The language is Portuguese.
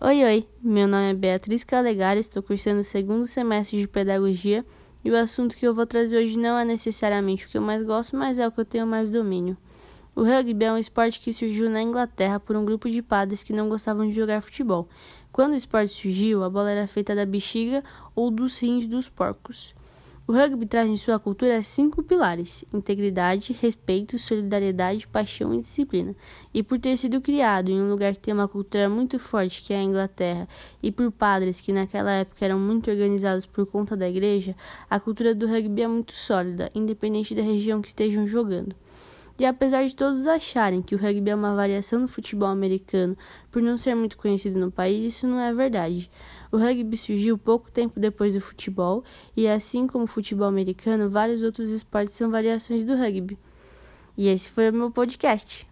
Oi, oi, meu nome é Beatriz Calegari, estou cursando o segundo semestre de Pedagogia e o assunto que eu vou trazer hoje não é necessariamente o que eu mais gosto, mas é o que eu tenho mais domínio. O rugby é um esporte que surgiu na Inglaterra por um grupo de padres que não gostavam de jogar futebol. Quando o esporte surgiu, a bola era feita da bexiga ou dos rins dos porcos. O rugby traz em sua cultura cinco pilares: integridade, respeito, solidariedade, paixão e disciplina. E por ter sido criado em um lugar que tem uma cultura muito forte, que é a Inglaterra, e por padres que naquela época eram muito organizados por conta da igreja, a cultura do rugby é muito sólida, independente da região que estejam jogando. E apesar de todos acharem que o rugby é uma variação do futebol americano por não ser muito conhecido no país, isso não é verdade. O rugby surgiu pouco tempo depois do futebol, e assim como o futebol americano, vários outros esportes são variações do rugby. E esse foi o meu podcast.